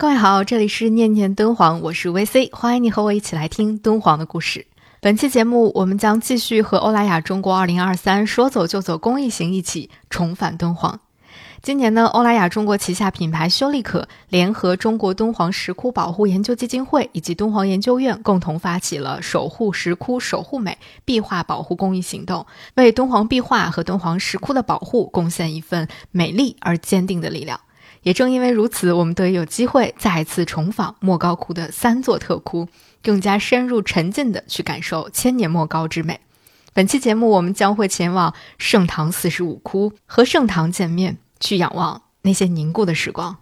各位好，这里是念念敦煌，我是 VC，欢迎你和我一起来听敦煌的故事。本期节目，我们将继续和欧莱雅中国2023说走就走公益行一起重返敦煌。今年呢，欧莱雅中国旗下品牌修丽可联合中国敦煌石窟保护研究基金会以及敦煌研究院，共同发起了“守护石窟，守护美”壁画保护公益行动，为敦煌壁画和敦煌石窟的保护贡献一份美丽而坚定的力量。也正因为如此，我们得以有机会再次重访莫高窟的三座特窟，更加深入沉浸的去感受千年莫高之美。本期节目，我们将会前往盛唐四十五窟，和盛唐见面，去仰望那些凝固的时光。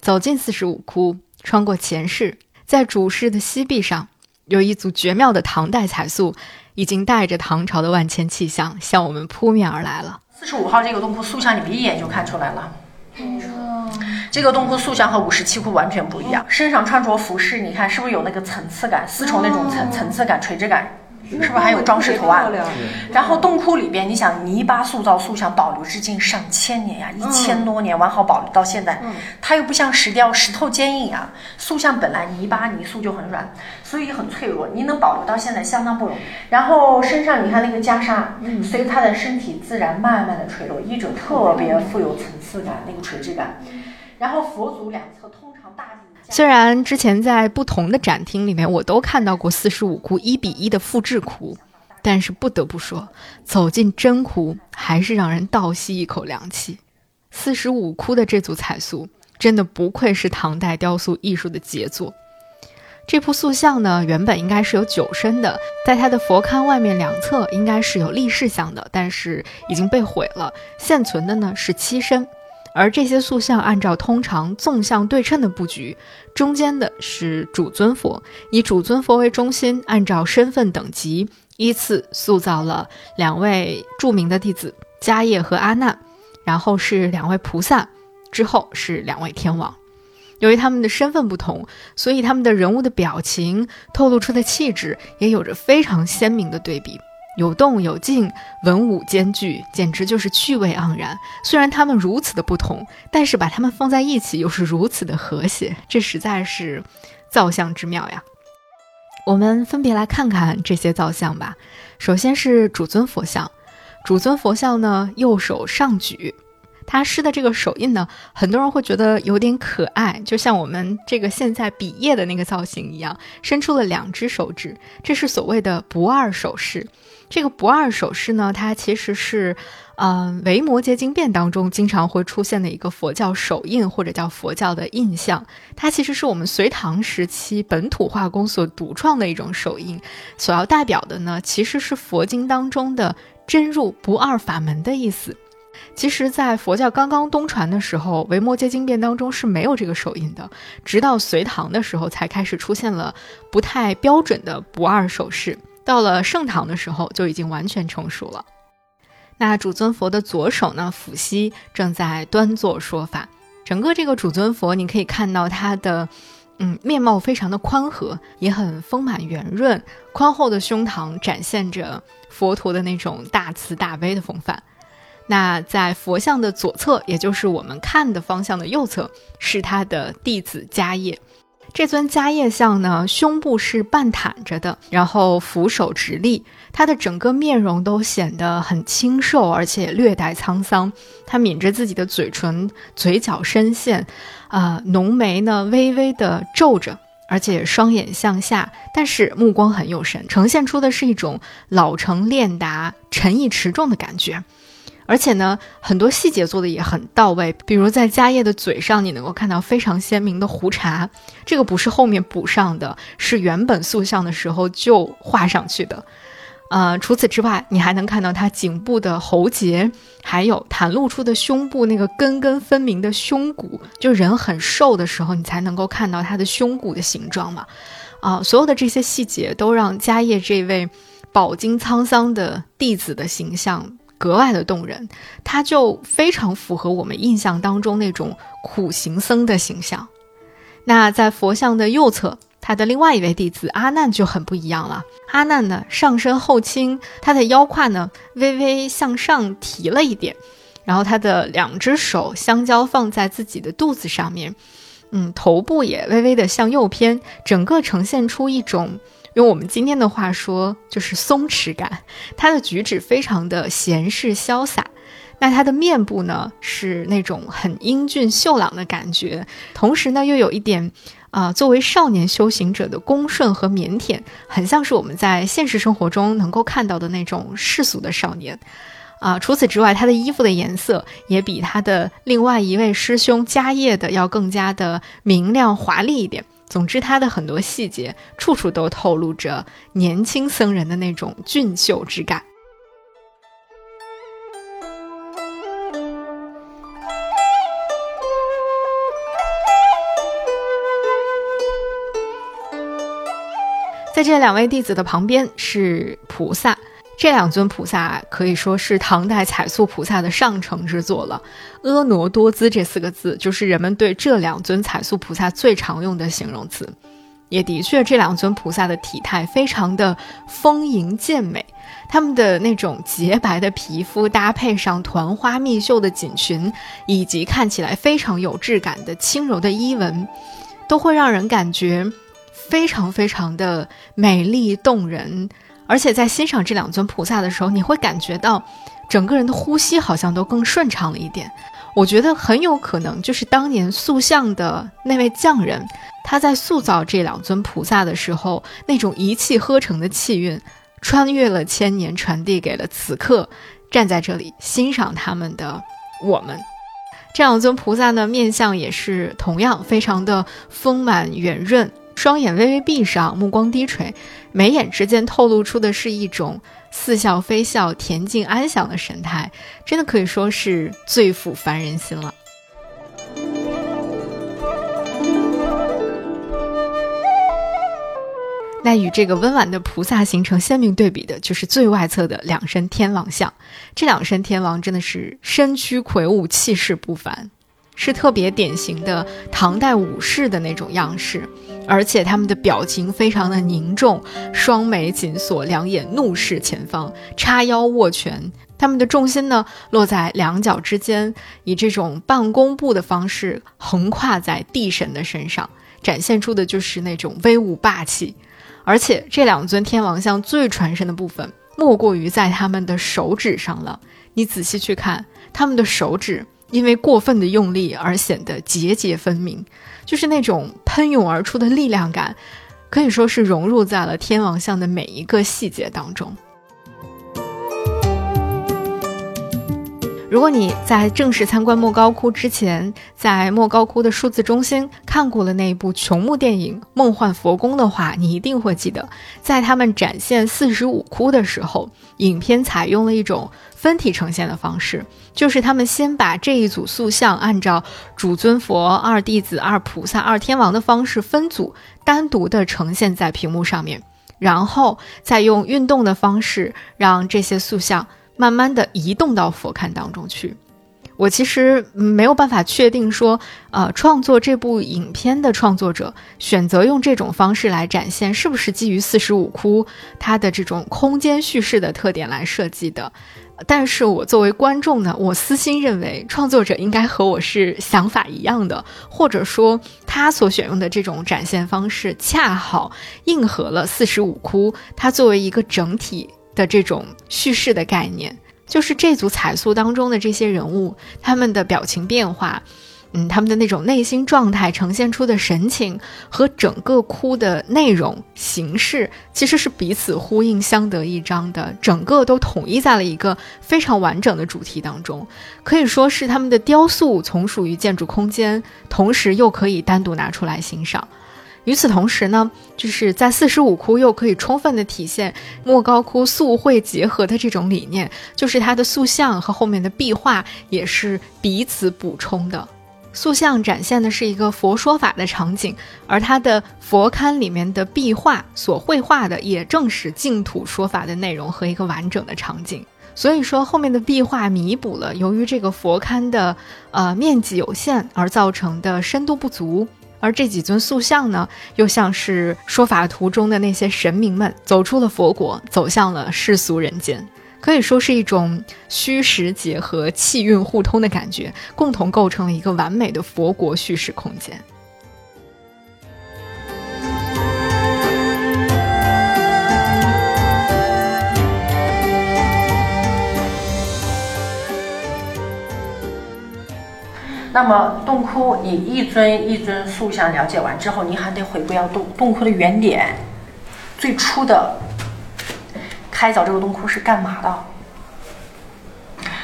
走进四十五窟，穿过前室，在主室的西壁上，有一组绝妙的唐代彩塑。已经带着唐朝的万千气象向我们扑面而来了。四十五号这个洞窟塑像，你们一眼就看出来了。这个洞窟塑像和五十七窟完全不一样。身上穿着服饰，你看是不是有那个层次感？丝绸那种层层次感、垂直感。是不是还有装饰图案？然后洞窟里边，你想泥巴塑造塑像保留至今上千年呀，一千多年完好保留到现在。它又不像石雕，石头坚硬啊。塑像本来泥巴泥塑就很软，所以很脆弱。你能保留到现在相当不容易。然后身上你看那个袈裟，随他的身体自然慢慢的垂落，衣着特别富有层次感，那个垂直感。然后佛祖两侧通。虽然之前在不同的展厅里面，我都看到过四十五窟一比一的复制窟，但是不得不说，走进真窟还是让人倒吸一口凉气。四十五窟的这组彩塑真的不愧是唐代雕塑艺术的杰作。这幅塑像呢，原本应该是有九身的，在它的佛龛外面两侧应该是有立式像的，但是已经被毁了，现存的呢是七身。而这些塑像按照通常纵向对称的布局，中间的是主尊佛，以主尊佛为中心，按照身份等级依次塑造了两位著名的弟子迦叶和阿难，然后是两位菩萨，之后是两位天王。由于他们的身份不同，所以他们的人物的表情透露出的气质也有着非常鲜明的对比。有动有静，文武兼具，简直就是趣味盎然。虽然他们如此的不同，但是把他们放在一起又是如此的和谐，这实在是造像之妙呀！我们分别来看看这些造像吧。首先是主尊佛像，主尊佛像呢，右手上举。他施的这个手印呢，很多人会觉得有点可爱，就像我们这个现在比耶的那个造型一样，伸出了两只手指，这是所谓的不二手势。这个不二手势呢，它其实是，嗯，《维摩诘经变》当中经常会出现的一个佛教手印或者叫佛教的印象。它其实是我们隋唐时期本土化工所独创的一种手印，所要代表的呢，其实是佛经当中的真入不二法门的意思。其实，在佛教刚刚东传的时候，《维摩诘经变》当中是没有这个手印的，直到隋唐的时候才开始出现了不太标准的不二手势。到了盛唐的时候，就已经完全成熟了。那主尊佛的左手呢，抚膝，正在端坐说法。整个这个主尊佛，你可以看到他的，嗯，面貌非常的宽和，也很丰满圆润，宽厚的胸膛展现着佛陀的那种大慈大悲的风范。那在佛像的左侧，也就是我们看的方向的右侧，是他的弟子迦叶。这尊迦叶像呢，胸部是半袒着的，然后俯首直立，他的整个面容都显得很清瘦，而且略带沧桑。他抿着自己的嘴唇，嘴角深陷，啊，浓眉呢微微的皱着，而且双眼向下，但是目光很有神，呈现出的是一种老成练达、沉意持重的感觉。而且呢，很多细节做的也很到位，比如在迦叶的嘴上，你能够看到非常鲜明的胡茬，这个不是后面补上的，是原本塑像的时候就画上去的。呃，除此之外，你还能看到他颈部的喉结，还有袒露出的胸部那个根根分明的胸骨，就人很瘦的时候，你才能够看到他的胸骨的形状嘛。啊，所有的这些细节都让迦叶这位饱经沧桑的弟子的形象。格外的动人，他就非常符合我们印象当中那种苦行僧的形象。那在佛像的右侧他的另外一位弟子阿难就很不一样了。阿难呢，上身后倾，他的腰胯呢微微向上提了一点，然后他的两只手相交放在自己的肚子上面，嗯，头部也微微的向右偏，整个呈现出一种用我们今天的话说就是松弛感。他的举止非常的闲适潇洒。那他的面部呢，是那种很英俊秀朗的感觉，同时呢，又有一点，啊，作为少年修行者的恭顺和腼腆，很像是我们在现实生活中能够看到的那种世俗的少年，啊，除此之外，他的衣服的颜色也比他的另外一位师兄迦叶的要更加的明亮华丽一点。总之，他的很多细节，处处都透露着年轻僧人的那种俊秀之感。在这两位弟子的旁边是菩萨，这两尊菩萨可以说是唐代彩塑菩萨的上乘之作了。婀娜多姿这四个字，就是人们对这两尊彩塑菩萨最常用的形容词。也的确，这两尊菩萨的体态非常的丰盈健美，他们的那种洁白的皮肤搭配上团花密绣的锦裙，以及看起来非常有质感的轻柔的衣纹，都会让人感觉。非常非常的美丽动人，而且在欣赏这两尊菩萨的时候，你会感觉到整个人的呼吸好像都更顺畅了一点。我觉得很有可能就是当年塑像的那位匠人，他在塑造这两尊菩萨的时候，那种一气呵成的气韵，穿越了千年，传递给了此刻站在这里欣赏他们的我们。这两尊菩萨呢面相也是同样非常的丰满圆润。双眼微微闭上，目光低垂，眉眼之间透露出的是一种似笑非笑、恬静安详的神态，真的可以说是最抚凡人心了。那与这个温婉的菩萨形成鲜明对比的，就是最外侧的两身天王像。这两身天王真的是身躯魁梧，气势不凡。是特别典型的唐代武士的那种样式，而且他们的表情非常的凝重，双眉紧锁，两眼怒视前方，叉腰握拳。他们的重心呢落在两脚之间，以这种半弓步的方式横跨在地神的身上，展现出的就是那种威武霸气。而且这两尊天王像最传神的部分，莫过于在他们的手指上了。你仔细去看他们的手指。因为过分的用力而显得节节分明，就是那种喷涌而出的力量感，可以说是融入在了天王像的每一个细节当中。如果你在正式参观莫高窟之前，在莫高窟的数字中心看过了那一部琼木电影《梦幻佛宫》的话，你一定会记得，在他们展现四十五窟的时候，影片采用了一种分体呈现的方式，就是他们先把这一组塑像按照主尊佛、二弟子、二菩萨、二天王的方式分组，单独的呈现在屏幕上面，然后再用运动的方式让这些塑像。慢慢的移动到佛龛当中去，我其实没有办法确定说，呃，创作这部影片的创作者选择用这种方式来展现，是不是基于四十五窟它的这种空间叙事的特点来设计的？但是我作为观众呢，我私心认为创作者应该和我是想法一样的，或者说他所选用的这种展现方式恰好应和了四十五窟它作为一个整体。的这种叙事的概念，就是这组彩塑当中的这些人物，他们的表情变化，嗯，他们的那种内心状态呈现出的神情和整个窟的内容形式，其实是彼此呼应、相得益彰的，整个都统一在了一个非常完整的主题当中，可以说是他们的雕塑从属于建筑空间，同时又可以单独拿出来欣赏。与此同时呢，就是在四十五窟又可以充分的体现莫高窟塑绘结合的这种理念，就是它的塑像和后面的壁画也是彼此补充的。塑像展现的是一个佛说法的场景，而它的佛龛里面的壁画所绘画的也正是净土说法的内容和一个完整的场景。所以说，后面的壁画弥补了由于这个佛龛的呃面积有限而造成的深度不足。而这几尊塑像呢，又像是说法图中的那些神明们，走出了佛国，走向了世俗人间，可以说是一种虚实结合、气运互通的感觉，共同构成了一个完美的佛国叙事空间。那么洞窟，你一尊一尊塑像了解完之后，你还得回归到洞洞窟的原点，最初的开凿这个洞窟是干嘛的？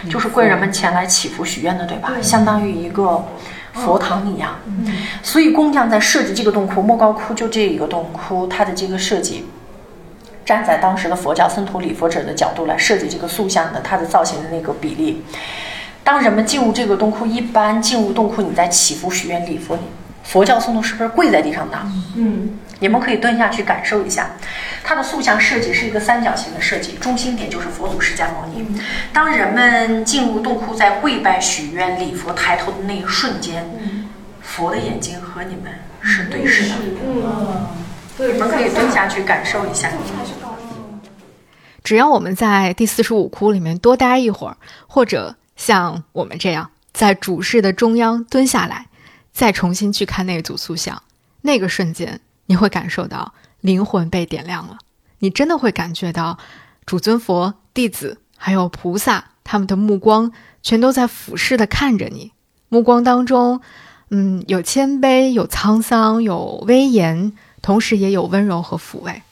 就是贵人们前来祈福许愿的，对吧？相当于一个佛堂一样。所以工匠在设计这个洞窟，莫高窟就这一个洞窟，它的这个设计，站在当时的佛教僧徒礼佛者的角度来设计这个塑像的它的造型的那个比例。当人们进入这个洞窟，一般进入洞窟，你在祈福许愿礼佛，佛教僧徒是不是跪在地上的？嗯，你们可以蹲下去感受一下，它的塑像设计是一个三角形的设计，中心点就是佛祖释迦牟尼。当人们进入洞窟，在跪拜许愿礼佛抬头的那一瞬间，佛的眼睛和你们是对视的。嗯，你们可以蹲下去感受一下。只要我们在第四十五窟里面多待一会儿，或者。像我们这样在主室的中央蹲下来，再重新去看那组塑像，那个瞬间你会感受到灵魂被点亮了。你真的会感觉到主尊佛、弟子还有菩萨他们的目光全都在俯视的看着你，目光当中，嗯，有谦卑，有沧桑，有威严，同时也有温柔和抚慰。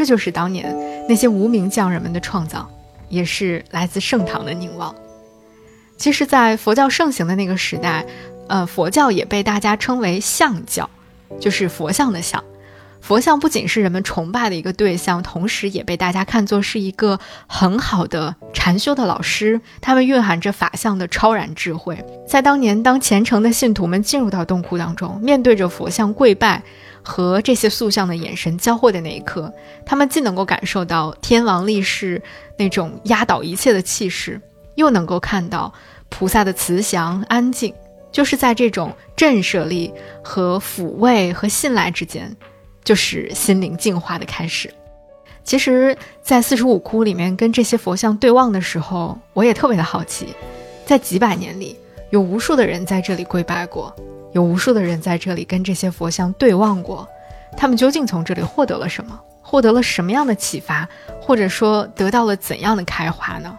这就是当年那些无名匠人们的创造，也是来自盛唐的凝望。其实，在佛教盛行的那个时代，呃，佛教也被大家称为像教，就是佛像的像。佛像不仅是人们崇拜的一个对象，同时也被大家看作是一个很好的禅修的老师。他们蕴含着法相的超然智慧。在当年，当虔诚的信徒们进入到洞窟当中，面对着佛像跪拜。和这些塑像的眼神交汇的那一刻，他们既能够感受到天王力士那种压倒一切的气势，又能够看到菩萨的慈祥安静。就是在这种震慑力和抚慰和信赖之间，就是心灵净化的开始。其实，在四十五窟里面跟这些佛像对望的时候，我也特别的好奇，在几百年里，有无数的人在这里跪拜过。有无数的人在这里跟这些佛像对望过，他们究竟从这里获得了什么？获得了什么样的启发？或者说得到了怎样的开花呢？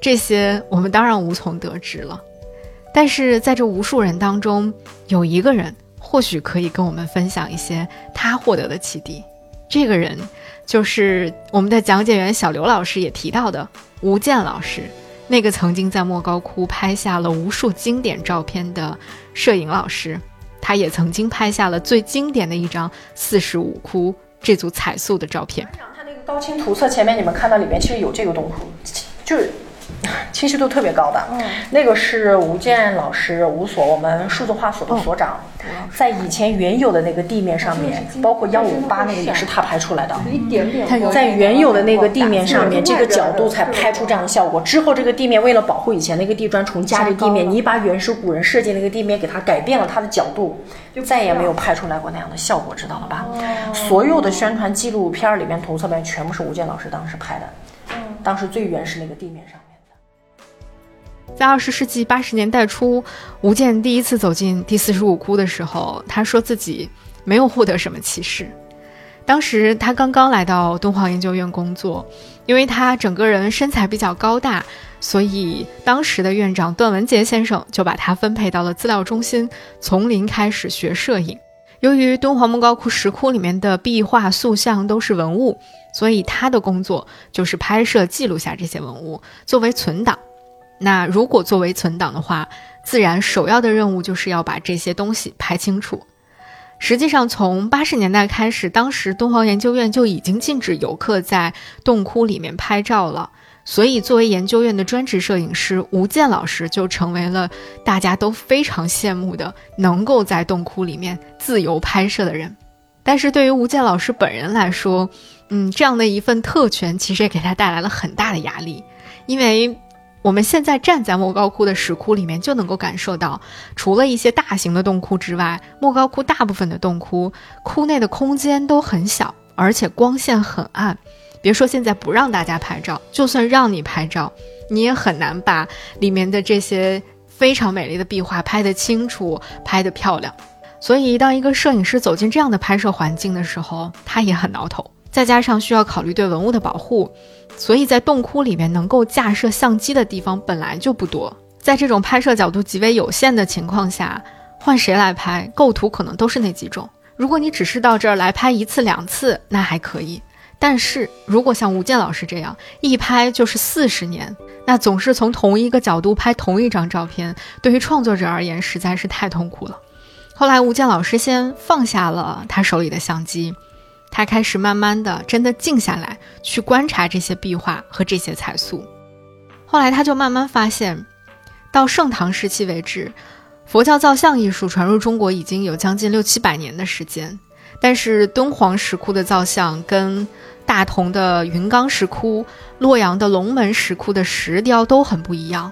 这些我们当然无从得知了。但是在这无数人当中，有一个人或许可以跟我们分享一些他获得的启迪。这个人就是我们的讲解员小刘老师也提到的吴健老师。那个曾经在莫高窟拍下了无数经典照片的摄影老师，他也曾经拍下了最经典的一张四十五窟这组彩塑的照片。他那个高清图册前面你们看到里面其实有这个洞窟，就是。清晰度特别高的，嗯，那个是吴健老师，吴所，我们数字化所的所长，在以前原有的那个地面上面，包括幺五八那个也是他拍出来的，一点点，在原有的那个地面上面，这个角度才拍出这样的效果。之后这个地面为了保护以前那个地砖，重加这地面，你把原始古人设计那个地面给它改变了它的角度，就再也没有拍出来过那样的效果，知道了吧？所有的宣传纪录片里面图侧面全部是吴健老师当时拍的，当时最原始那个地面上。在二十世纪八十年代初，吴健第一次走进第四十五窟的时候，他说自己没有获得什么启示。当时他刚刚来到敦煌研究院工作，因为他整个人身材比较高大，所以当时的院长段文杰先生就把他分配到了资料中心，从零开始学摄影。由于敦煌莫高窟石窟里面的壁画塑像都是文物，所以他的工作就是拍摄记录下这些文物，作为存档。那如果作为存档的话，自然首要的任务就是要把这些东西拍清楚。实际上，从八十年代开始，当时敦煌研究院就已经禁止游客在洞窟里面拍照了。所以，作为研究院的专职摄影师吴健老师就成为了大家都非常羡慕的能够在洞窟里面自由拍摄的人。但是对于吴健老师本人来说，嗯，这样的一份特权其实也给他带来了很大的压力，因为我们现在站在莫高窟的石窟里面，就能够感受到，除了一些大型的洞窟之外，莫高窟大部分的洞窟窟内的空间都很小，而且光线很暗。别说现在不让大家拍照，就算让你拍照，你也很难把里面的这些非常美丽的壁画拍得清楚、拍得漂亮。所以，当一个摄影师走进这样的拍摄环境的时候，他也很挠头。再加上需要考虑对文物的保护，所以在洞窟里面能够架设相机的地方本来就不多。在这种拍摄角度极为有限的情况下，换谁来拍，构图可能都是那几种。如果你只是到这儿来拍一次两次，那还可以。但是如果像吴健老师这样一拍就是四十年，那总是从同一个角度拍同一张照片，对于创作者而言实在是太痛苦了。后来吴健老师先放下了他手里的相机，他开始慢慢的真的静下来去观察这些壁画和这些彩塑。后来他就慢慢发现，到盛唐时期为止，佛教造像艺术传入中国已经有将近六七百年的时间。但是敦煌石窟的造像跟大同的云冈石窟、洛阳的龙门石窟的石雕都很不一样。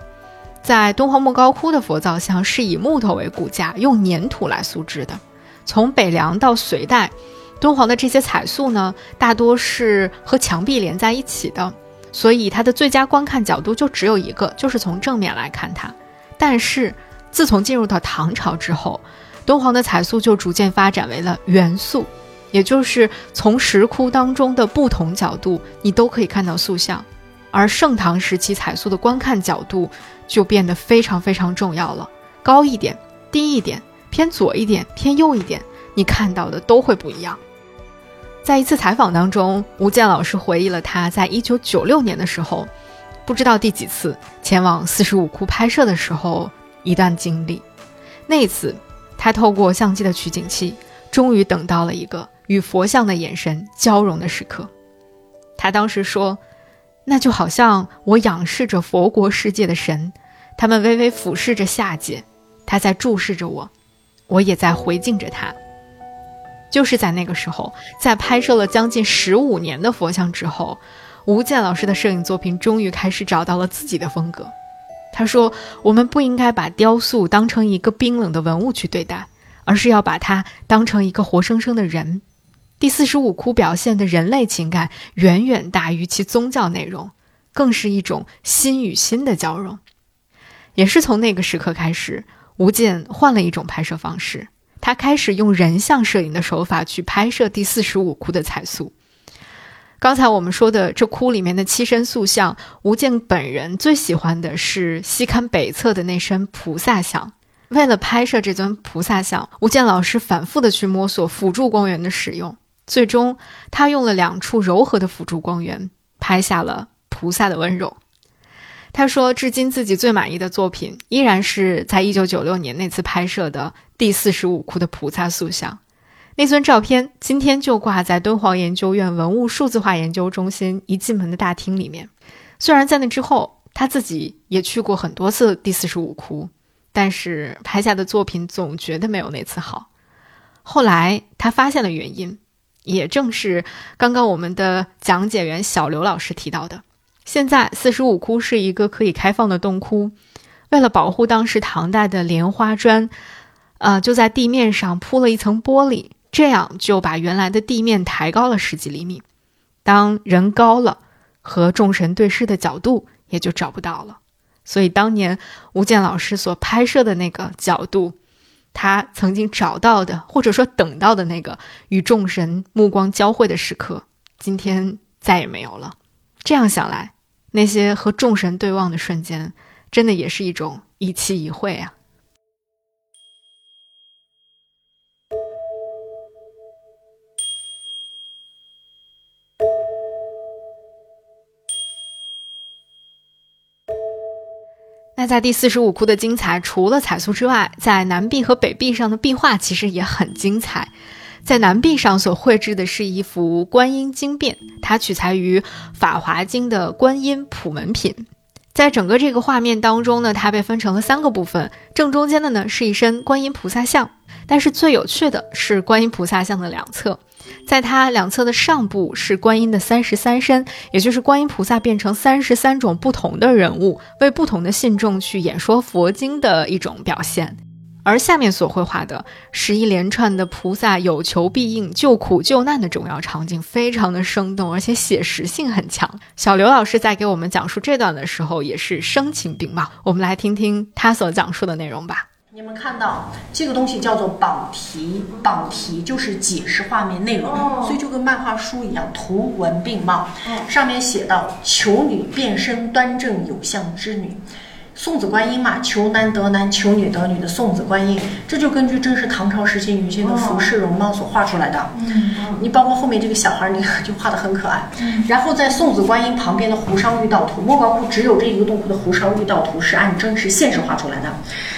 在敦煌莫高窟的佛造像是以木头为骨架，用粘土来塑制的。从北凉到隋代，敦煌的这些彩塑呢，大多是和墙壁连在一起的，所以它的最佳观看角度就只有一个，就是从正面来看它。但是自从进入到唐朝之后，敦煌的彩塑就逐渐发展为了元素，也就是从石窟当中的不同角度，你都可以看到塑像。而盛唐时期彩塑的观看角度就变得非常非常重要了，高一点、低一点、偏左一点、偏右一点，你看到的都会不一样。在一次采访当中，吴健老师回忆了他在一九九六年的时候，不知道第几次前往四十五窟拍摄的时候一段经历。那一次。他透过相机的取景器，终于等到了一个与佛像的眼神交融的时刻。他当时说：“那就好像我仰视着佛国世界的神，他们微微俯视着下界，他在注视着我，我也在回敬着他。”就是在那个时候，在拍摄了将近十五年的佛像之后，吴健老师的摄影作品终于开始找到了自己的风格。他说：“我们不应该把雕塑当成一个冰冷的文物去对待，而是要把它当成一个活生生的人。第四十五窟表现的人类情感远远大于其宗教内容，更是一种心与心的交融。也是从那个时刻开始，吴健换了一种拍摄方式，他开始用人像摄影的手法去拍摄第四十五窟的彩塑。”刚才我们说的这窟里面的七身塑像，吴健本人最喜欢的是西龛北侧的那身菩萨像。为了拍摄这尊菩萨像，吴健老师反复的去摸索辅助光源的使用，最终他用了两处柔和的辅助光源，拍下了菩萨的温柔。他说，至今自己最满意的作品，依然是在一九九六年那次拍摄的第四十五窟的菩萨塑像。那尊照片今天就挂在敦煌研究院文物数字化研究中心一进门的大厅里面。虽然在那之后，他自己也去过很多次第四十五窟，但是拍下的作品总觉得没有那次好。后来他发现了原因，也正是刚刚我们的讲解员小刘老师提到的：现在四十五窟是一个可以开放的洞窟，为了保护当时唐代的莲花砖，呃，就在地面上铺了一层玻璃。这样就把原来的地面抬高了十几厘米，当人高了，和众神对视的角度也就找不到了。所以当年吴健老师所拍摄的那个角度，他曾经找到的或者说等到的那个与众神目光交汇的时刻，今天再也没有了。这样想来，那些和众神对望的瞬间，真的也是一种一期一会啊。那在第四十五窟的精彩，除了彩塑之外，在南壁和北壁上的壁画其实也很精彩。在南壁上所绘制的是一幅观音经变，它取材于《法华经》的观音普门品。在整个这个画面当中呢，它被分成了三个部分，正中间的呢是一身观音菩萨像，但是最有趣的是观音菩萨像的两侧，在它两侧的上部是观音的三十三身，也就是观音菩萨变成三十三种不同的人物，为不同的信众去演说佛经的一种表现。而下面所绘画的是一连串的菩萨有求必应、救苦救难的重要场景，非常的生动，而且写实性很强。小刘老师在给我们讲述这段的时候，也是声情并茂。我们来听听他所讲述的内容吧。你们看到这个东西叫做榜题，榜题就是解释画面内容，所以就跟漫画书一样，图文并茂。上面写到：求女变身端正有相之女。送子观音嘛，求男得男，求女得女的送子观音，这就根据正是唐朝时期女性的服饰容貌所画出来的。嗯，你包括后面这个小孩，你看就画的很可爱。然后在送子观音旁边的湖上玉道图，莫高窟只有这一个洞窟的湖上玉道图是按真实现实画出来的。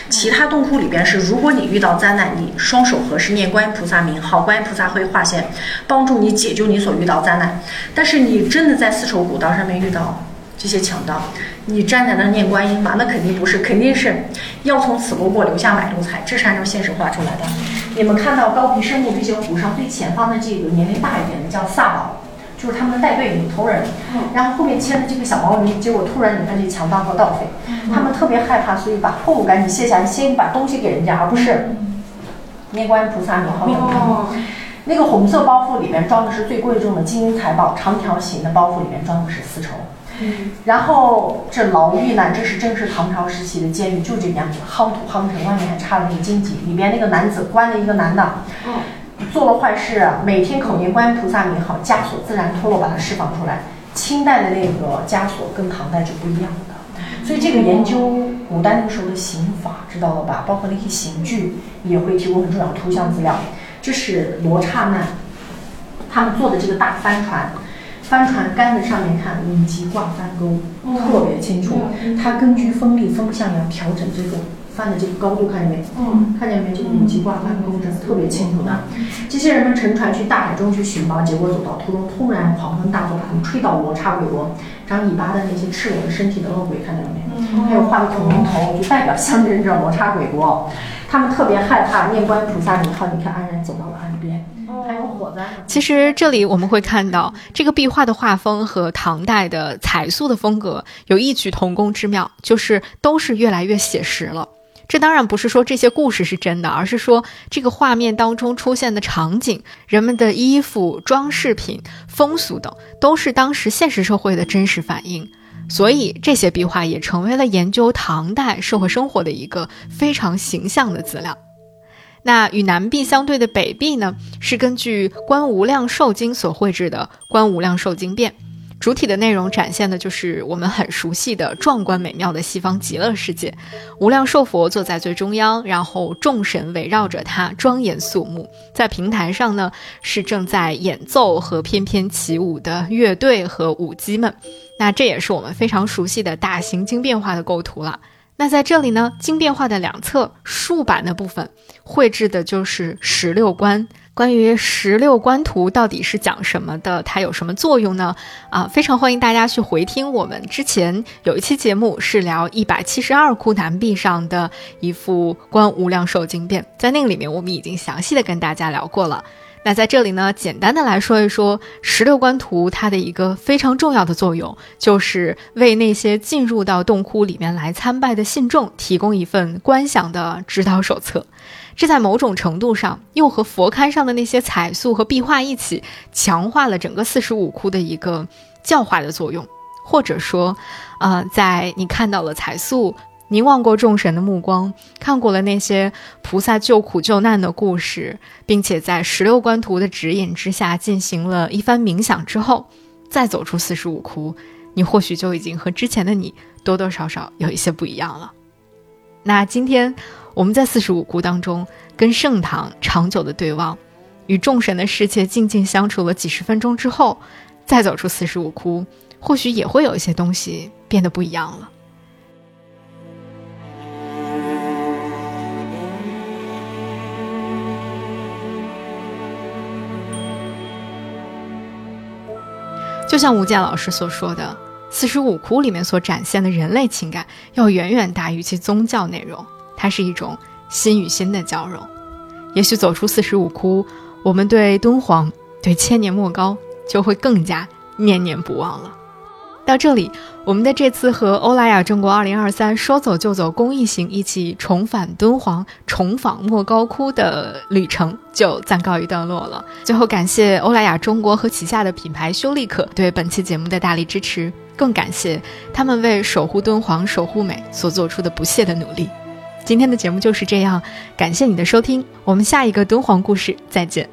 其他洞窟里边是，如果你遇到灾难，你双手合十念观音菩萨名号，观音菩萨会化现，帮助你解救你所遇到灾难。但是你真的在丝绸古道上面遇到。这些强盗，你站在那念观音嘛？那肯定不是，肯定是要从此路过，留下买路财。这是按照现实画出来的。你们看到高鼻深目这些湖上最前方的这个年龄大一点的叫萨宝，就是他们的带队领头人。然后后面牵的这个小毛驴，结果突然你看这强盗和盗匪，他们特别害怕，所以把货物赶紧卸下来，先把东西给人家，而不是念观音菩萨名号。那个红色包袱里面装的是最贵重的金银财宝，长条形的包袱里面装的是丝绸。然后这牢狱呢，这是正是唐朝时期的监狱，就这样子，夯土夯成，外面还插了一个荆棘。里边那个男子关了一个男的，做了坏事，每天口念观音菩萨名号，枷锁自然脱落，把他释放出来。清代的那个枷锁跟唐代是不一样的，所以这个研究古代那个时候的刑法，知道了吧？包括那些刑具也会提供很重要的图像资料。这是罗刹那他们做的这个大帆船。帆船杆子上面看五级挂帆钩，特别清楚。它根据风力风向要调整这个帆的这个高度，看见没？嗯，看见没？这个五级挂帆钩这是特别清楚的。这些人们乘船去大海中去寻宝，结果走到途中突然狂风大作，把他们吹到罗刹鬼国。长尾巴的那些赤裸的身体的恶鬼，看见了没？还有画的恐龙头，就代表象征着罗刹鬼国。他们特别害怕，念观音菩萨名号，你看安然走到了岸边。其实这里我们会看到，这个壁画的画风和唐代的彩塑的风格有异曲同工之妙，就是都是越来越写实了。这当然不是说这些故事是真的，而是说这个画面当中出现的场景、人们的衣服、装饰品、风俗等，都是当时现实社会的真实反映。所以这些壁画也成为了研究唐代社会生活的一个非常形象的资料。那与南壁相对的北壁呢，是根据《观无量寿经》所绘制的《观无量寿经变》，主体的内容展现的就是我们很熟悉的壮观美妙的西方极乐世界。无量寿佛坐在最中央，然后众神围绕着他，庄严肃穆。在平台上呢，是正在演奏和翩翩起舞的乐队和舞姬们。那这也是我们非常熟悉的大型经变化的构图了。那在这里呢，经变化的两侧竖版的部分绘制的就是十六观。关于十六观图到底是讲什么的，它有什么作用呢？啊，非常欢迎大家去回听我们之前有一期节目是聊一百七十二窟南壁上的一幅《观无量寿经变》，在那个里面我们已经详细的跟大家聊过了。那在这里呢，简单的来说一说十六观图，它的一个非常重要的作用，就是为那些进入到洞窟里面来参拜的信众提供一份观想的指导手册。这在某种程度上，又和佛龛上的那些彩塑和壁画一起，强化了整个四十五窟的一个教化的作用。或者说，呃，在你看到了彩塑。凝望过众神的目光，看过了那些菩萨救苦救难的故事，并且在十六观图的指引之下进行了一番冥想之后，再走出四十五窟，你或许就已经和之前的你多多少少有一些不一样了。那今天我们在四十五窟当中跟圣堂长久的对望，与众神的世界静静相处了几十分钟之后，再走出四十五窟，或许也会有一些东西变得不一样了。就像吴健老师所说的，四十五窟里面所展现的人类情感，要远远大于其宗教内容。它是一种心与心的交融。也许走出四十五窟，我们对敦煌、对千年莫高就会更加念念不忘了。到这里，我们的这次和欧莱雅中国2023说走就走公益行一起重返敦煌、重访莫高窟的旅程就暂告一段落了。最后，感谢欧莱雅中国和旗下的品牌修丽可对本期节目的大力支持，更感谢他们为守护敦煌、守护美所做出的不懈的努力。今天的节目就是这样，感谢你的收听，我们下一个敦煌故事再见。